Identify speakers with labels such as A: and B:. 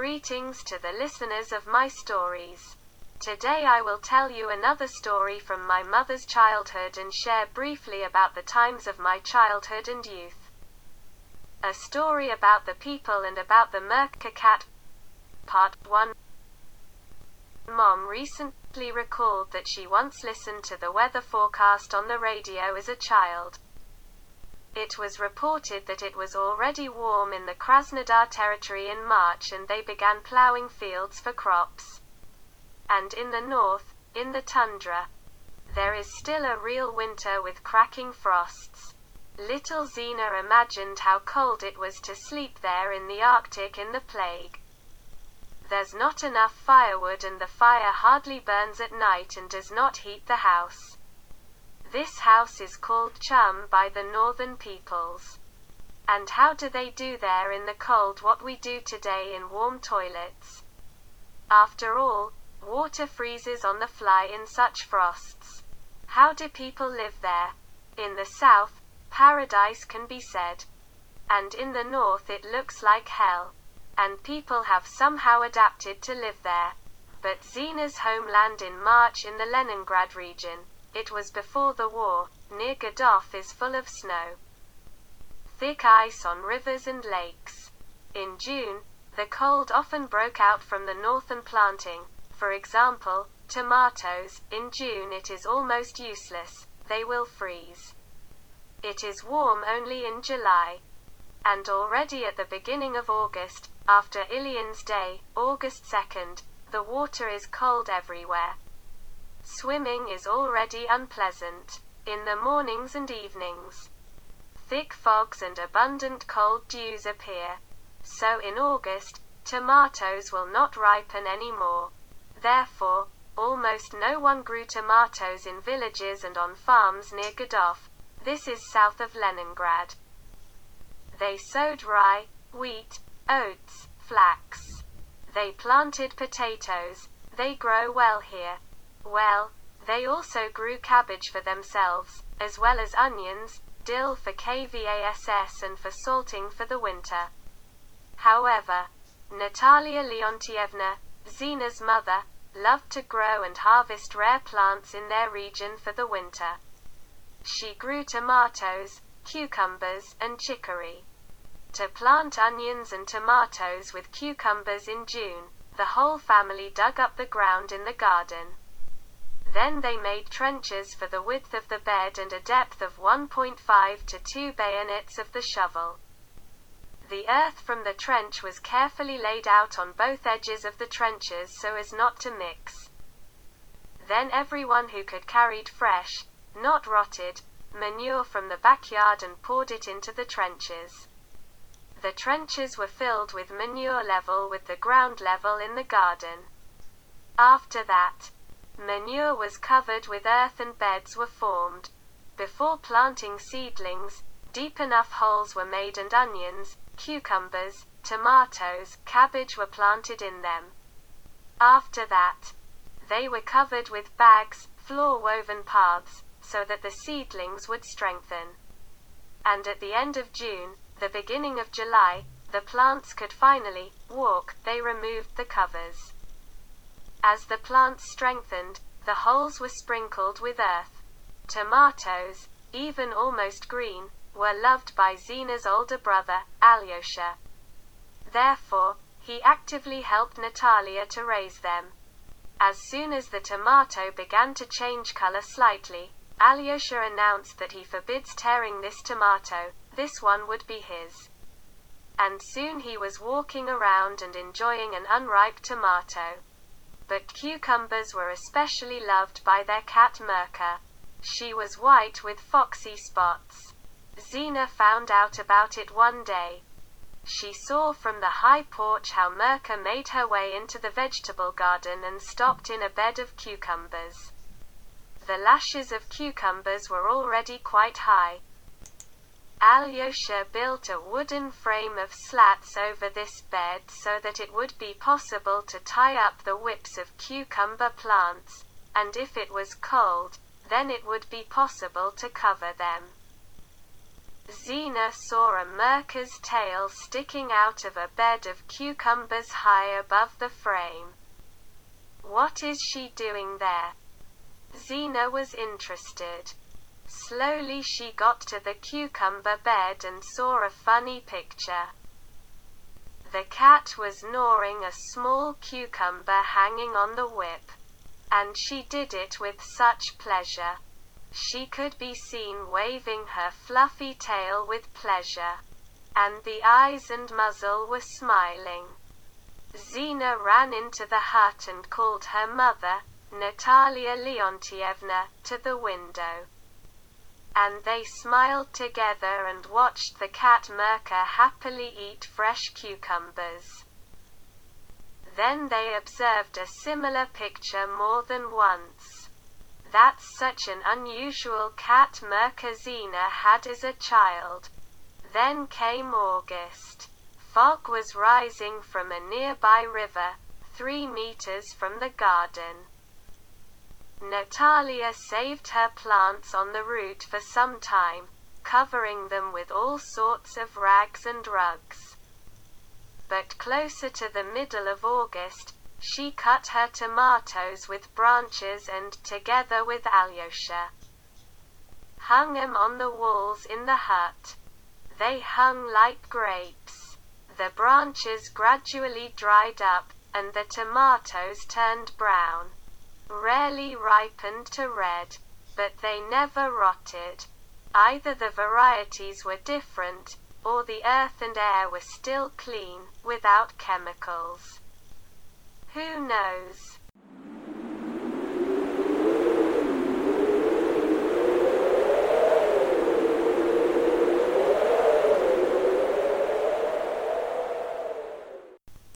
A: the listeners of my stories. Today I will tell you another story from my mother's childhood and share briefly about the times of my childhood and youth. A story about the people and about the Murka cat. Part 1 Mom recently recalled that she once listened to the weather forecast on the radio as a child. It was reported that it was already warm in the Krasnodar territory in March and they began plowing fields for crops. And in the north, in the tundra, there is still a real winter with cracking frosts. Little Zena imagined how cold it was to sleep there in the Arctic in the plague. There's not enough firewood and the fire hardly burns at night and does not heat the house. This house is called Chum by the northern peoples. And how do they do there in the cold what we do today in warm toilets? After all, water freezes on the fly in such frosts. How do people live there? In the south, paradise can be said. And in the north it looks like hell. And people have somehow adapted to live there. But Zena's homeland in March in the Leningrad region, it was before the war, near Gdov is full of snow. Thick ice on rivers and lakes. In June, the cold often broke out from the northern planting. For example, tomatoes, in June it is almost useless, they will freeze. It is warm only in July. And already at the beginning of August, after Ilyin's Day, August 2nd, the water is cold everywhere. Swimming is already unpleasant. In the mornings and evenings, thick fogs and abundant cold dews appear. So in August, tomatoes will not ripen any more. Therefore, almost no one grew tomatoes in villages and on farms near Gdov. This is south of Leningrad. They sowed rye, wheat, oats, flax. They planted potatoes. They grow well here. Well, they also grew cabbage for themselves, as well as onions, dill for kvass and for salting for the winter. However, Natalia Leontievna, Zena's mother, loved to grow and harvest rare plants in their region for the winter. She grew tomatoes, cucumbers, and chicory. To plant onions and tomatoes with cucumbers in June, the whole family dug up the ground in the garden. Then they made trenches for the width of the bed and a depth of 1.5 to 2 bayonets of the shovel. The earth from the trench was carefully laid out on both edges of the trenches so as not to mix. Then everyone who could carried fresh, not rotted, manure from the backyard and poured it into the trenches. The trenches were filled with manure level with the ground level in the garden. After that, Manure was covered with earth and beds were formed. Before planting seedlings, deep enough holes were made and onions, cucumbers, tomatoes, cabbage were planted in them. After that, they were covered with bags, floor woven paths, so that the seedlings would strengthen. And at the end of June, the beginning of July, the plants could finally walk, they removed the covers. As the plants strengthened, the holes were sprinkled with earth. Tomatoes, even almost green, were loved by Zena's older brother, Alyosha. Therefore, he actively helped Natalia to raise them. As soon as the tomato began to change color slightly, Alyosha announced that he forbids tearing this tomato, this one would be his. And soon he was walking around and enjoying an unripe tomato cucumbers were especially loved by their cat Murka. She was white with foxy spots. Zena found out about it one day. She saw from the high porch how Murka made her way into the vegetable garden and stopped in a bed of cucumbers. The lashes of cucumbers were already quite high. Alyosha built a wooden frame of slats over this bed so that it would be possible to tie up the whips of cucumber plants, and if it was cold, then it would be possible to cover them. Zena saw a Murka's tail sticking out of a bed of cucumbers high above the frame. What is she doing there? Zena was interested. Slowly she got to the cucumber bed and saw a funny picture. The cat was gnawing a small cucumber hanging on the whip. And she did it with such pleasure. She could be seen waving her fluffy tail with pleasure. And the eyes and muzzle were smiling. Zina ran into the hut and called her mother, Natalia Leontievna, to the window. And they smiled together and watched the cat Murka happily eat fresh cucumbers. Then they observed a similar picture more than once. That's such an unusual cat Murka Zena had as a child. Then came August. Fog was rising from a nearby river, three meters from the garden. Natalia saved her plants on the route for some time, covering them with all sorts of rags and rugs. But closer to the middle of August, she cut her tomatoes with branches and, together with Alyosha, hung them on the walls in the hut. They hung like grapes. The branches gradually dried up, and the tomatoes turned brown rarely ripened to red, but they never rotted. Either the varieties were different, or the earth and air were still clean, without chemicals. Who knows?